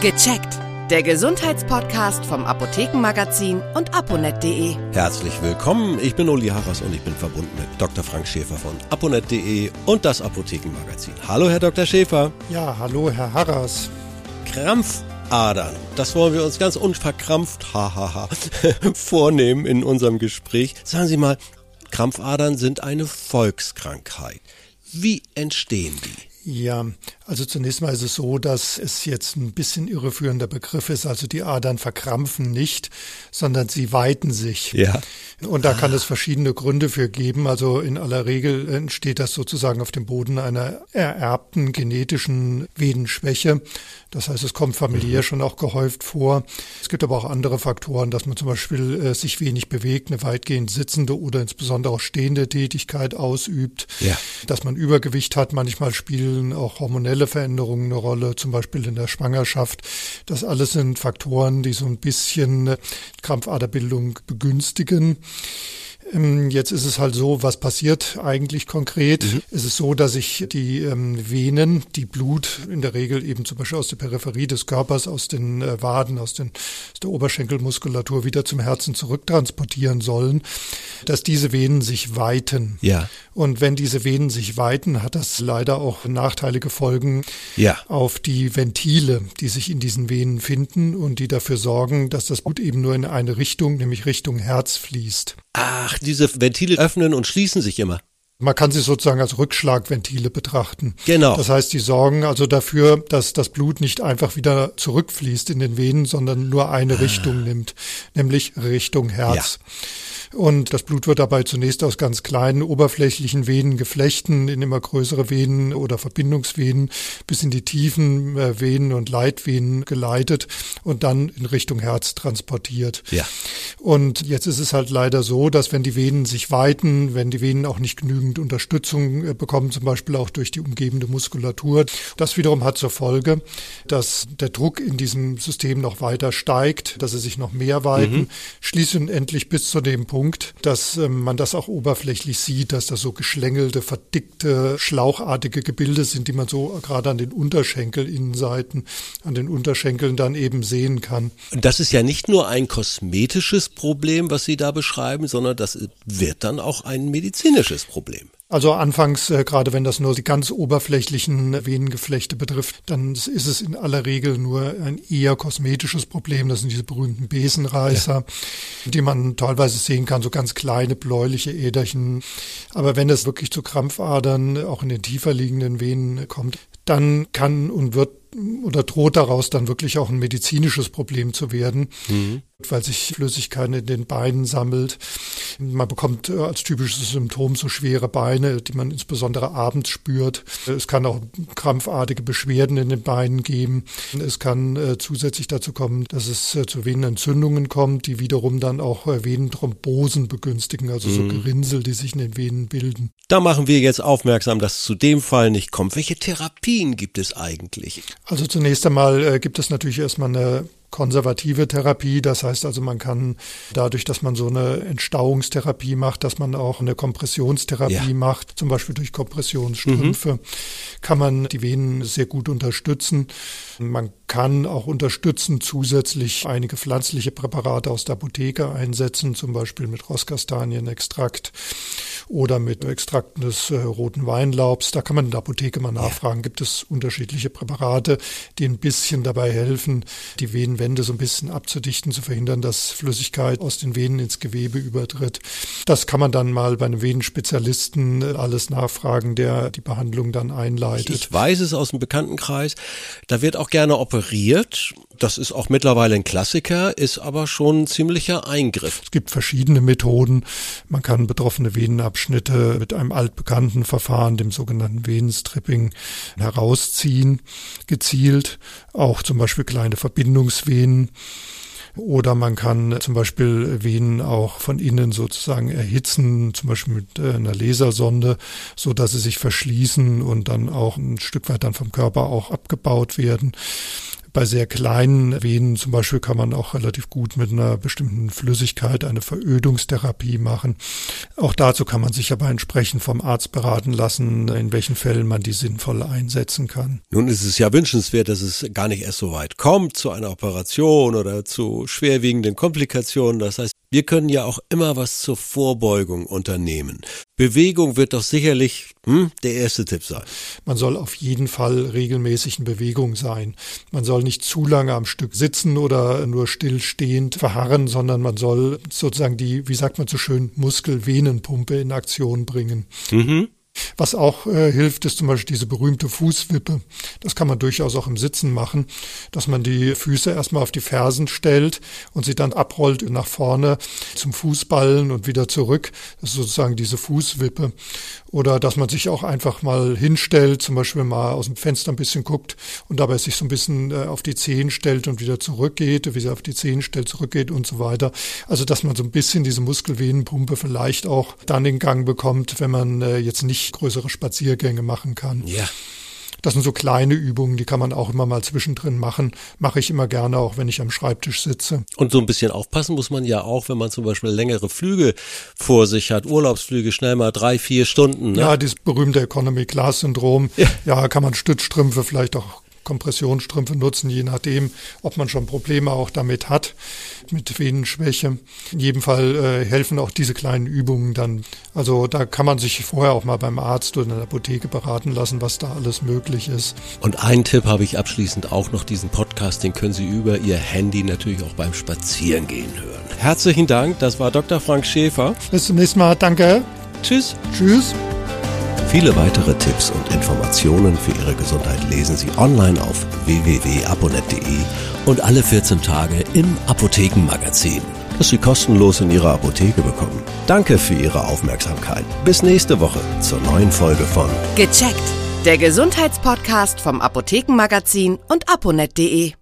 Gecheckt. Der Gesundheitspodcast vom Apothekenmagazin und aponet.de. Herzlich willkommen, ich bin Uli Harras und ich bin verbunden mit Dr. Frank Schäfer von aponet.de und das Apothekenmagazin. Hallo, Herr Dr. Schäfer. Ja, hallo, Herr Harras. Krampfadern, das wollen wir uns ganz unverkrampft, hahaha, vornehmen in unserem Gespräch. Sagen Sie mal, Krampfadern sind eine Volkskrankheit. Wie entstehen die? Ja, also zunächst mal ist es so, dass es jetzt ein bisschen irreführender Begriff ist. Also die Adern verkrampfen nicht, sondern sie weiten sich. Ja. Und da kann es verschiedene Gründe für geben. Also in aller Regel entsteht das sozusagen auf dem Boden einer ererbten genetischen Venenschwäche. Das heißt, es kommt familiär mhm. schon auch gehäuft vor. Es gibt aber auch andere Faktoren, dass man zum Beispiel äh, sich wenig bewegt, eine weitgehend sitzende oder insbesondere auch stehende Tätigkeit ausübt. Ja. Dass man Übergewicht hat. Manchmal spielen auch hormonelle Veränderungen eine Rolle, zum Beispiel in der Schwangerschaft. Das alles sind Faktoren, die so ein bisschen Krampfaderbildung begünstigen. Ähm, jetzt ist es halt so, was passiert eigentlich konkret? Mhm. Es ist so, dass sich die ähm, Venen, die Blut in der Regel eben zum Beispiel aus der Peripherie des Körpers, aus den äh, Waden, aus, den, aus der Oberschenkelmuskulatur wieder zum Herzen zurücktransportieren sollen, dass diese Venen sich weiten. Ja. Und wenn diese Venen sich weiten, hat das leider auch nachteilige Folgen ja. auf die Ventile, die sich in diesen Venen finden und die dafür sorgen, dass das Blut eben nur in eine Richtung, nämlich Richtung Herz fließt. Ach, diese Ventile öffnen und schließen sich immer. Man kann sie sozusagen als Rückschlagventile betrachten. Genau. Das heißt, die sorgen also dafür, dass das Blut nicht einfach wieder zurückfließt in den Venen, sondern nur eine ah. Richtung nimmt, nämlich Richtung Herz. Ja. Und das Blut wird dabei zunächst aus ganz kleinen oberflächlichen Venen geflechten in immer größere Venen oder Verbindungsvenen bis in die tiefen äh, Venen und Leitvenen geleitet und dann in Richtung Herz transportiert. Ja. Und jetzt ist es halt leider so, dass wenn die Venen sich weiten, wenn die Venen auch nicht genügend Unterstützung äh, bekommen, zum Beispiel auch durch die umgebende Muskulatur, das wiederum hat zur Folge, dass der Druck in diesem System noch weiter steigt, dass sie sich noch mehr weiten, mhm. schließlich endlich bis zu dem Punkt, dass ähm, man das auch oberflächlich sieht, dass das so geschlängelte, verdickte, schlauchartige Gebilde sind, die man so gerade an den Unterschenkelinnenseiten, an den Unterschenkeln dann eben sehen kann. Und das ist ja nicht nur ein kosmetisches Problem, was Sie da beschreiben, sondern das wird dann auch ein medizinisches Problem. Also anfangs, äh, gerade wenn das nur die ganz oberflächlichen Venengeflechte betrifft, dann ist es in aller Regel nur ein eher kosmetisches Problem. Das sind diese berühmten Besenreißer, ja. die man teilweise sehen kann, so ganz kleine bläuliche Äderchen. Aber wenn es wirklich zu Krampfadern auch in den tiefer liegenden Venen kommt, dann kann und wird oder droht daraus dann wirklich auch ein medizinisches Problem zu werden. Mhm weil sich Flüssigkeit in den Beinen sammelt. Man bekommt äh, als typisches Symptom so schwere Beine, die man insbesondere abends spürt. Es kann auch krampfartige Beschwerden in den Beinen geben. Es kann äh, zusätzlich dazu kommen, dass es äh, zu Venenentzündungen kommt, die wiederum dann auch Venenthrombosen begünstigen, also mhm. so Gerinnsel, die sich in den Venen bilden. Da machen wir jetzt aufmerksam, dass es zu dem Fall nicht kommt. Welche Therapien gibt es eigentlich? Also zunächst einmal gibt es natürlich erstmal eine konservative Therapie. Das heißt also, man kann dadurch, dass man so eine Entstauungstherapie macht, dass man auch eine Kompressionstherapie ja. macht, zum Beispiel durch Kompressionsstrümpfe, mhm. kann man die Venen sehr gut unterstützen. Man kann auch unterstützen zusätzlich einige pflanzliche Präparate aus der Apotheke einsetzen, zum Beispiel mit Rosskastanienextrakt oder mit Extrakten des äh, roten Weinlaubs. Da kann man in der Apotheke mal nachfragen, gibt es unterschiedliche Präparate, die ein bisschen dabei helfen, die Venen Wände so ein bisschen abzudichten, zu verhindern, dass Flüssigkeit aus den Venen ins Gewebe übertritt. Das kann man dann mal bei einem Venenspezialisten alles nachfragen, der die Behandlung dann einleitet. Ich weiß es aus dem Bekanntenkreis. Da wird auch gerne operiert. Das ist auch mittlerweile ein Klassiker, ist aber schon ein ziemlicher Eingriff. Es gibt verschiedene Methoden. Man kann betroffene Venenabschnitte mit einem altbekannten Verfahren, dem sogenannten Venenstripping, herausziehen, gezielt. Auch zum Beispiel kleine Verbindungsvenen. Oder man kann zum Beispiel Venen auch von innen sozusagen erhitzen, zum Beispiel mit äh, einer Lasersonde, so dass sie sich verschließen und dann auch ein Stück weit dann vom Körper auch abgebaut werden Bei sehr kleinen Venen zum Beispiel kann man auch relativ gut mit einer bestimmten Flüssigkeit eine Verödungstherapie machen. Auch dazu kann man sich aber entsprechend vom Arzt beraten lassen, in welchen Fällen man die sinnvoll einsetzen kann. Nun ist es ja wünschenswert, dass es gar nicht erst so weit kommt zu einer Operation oder zu schwerwiegenden Komplikationen. Das heißt, wir können ja auch immer was zur Vorbeugung unternehmen. Bewegung wird doch sicherlich hm, der erste Tipp sein. Man soll auf jeden Fall regelmäßig in Bewegung sein. Man soll nicht zu lange am Stück sitzen oder nur stillstehend verharren, sondern man soll sozusagen die, wie sagt man so schön, Muskelvenenpumpe in Aktion bringen. Mhm. Was auch äh, hilft, ist zum Beispiel diese berühmte Fußwippe. Das kann man durchaus auch im Sitzen machen, dass man die Füße erstmal auf die Fersen stellt und sie dann abrollt nach vorne zum Fußballen und wieder zurück. Das ist sozusagen diese Fußwippe. Oder dass man sich auch einfach mal hinstellt, zum Beispiel mal aus dem Fenster ein bisschen guckt und dabei sich so ein bisschen äh, auf die Zehen stellt und wieder zurückgeht, wie sie auf die Zehen stellt, zurückgeht und so weiter. Also dass man so ein bisschen diese Muskelvenenpumpe vielleicht auch dann in Gang bekommt, wenn man äh, jetzt nicht größere Spaziergänge machen kann. Ja. Das sind so kleine Übungen, die kann man auch immer mal zwischendrin machen. Mache ich immer gerne, auch wenn ich am Schreibtisch sitze. Und so ein bisschen aufpassen muss man ja auch, wenn man zum Beispiel längere Flüge vor sich hat, Urlaubsflüge, schnell mal drei, vier Stunden. Ne? Ja, dieses berühmte Economy Class Syndrom. Ja. ja, kann man Stützstrümpfe vielleicht auch Kompressionsstrümpfe nutzen, je nachdem, ob man schon Probleme auch damit hat, mit Venenschwäche. In jedem Fall äh, helfen auch diese kleinen Übungen dann. Also da kann man sich vorher auch mal beim Arzt oder in der Apotheke beraten lassen, was da alles möglich ist. Und einen Tipp habe ich abschließend auch noch, diesen Podcast, den können Sie über Ihr Handy natürlich auch beim Spazierengehen hören. Herzlichen Dank, das war Dr. Frank Schäfer. Bis zum nächsten Mal, danke. Tschüss. Tschüss. Viele weitere Tipps und Informationen für Ihre Gesundheit lesen Sie online auf www.aponet.de und alle 14 Tage im Apothekenmagazin, das Sie kostenlos in Ihrer Apotheke bekommen. Danke für Ihre Aufmerksamkeit. Bis nächste Woche zur neuen Folge von Gecheckt, der Gesundheitspodcast vom Apothekenmagazin und aponet.de.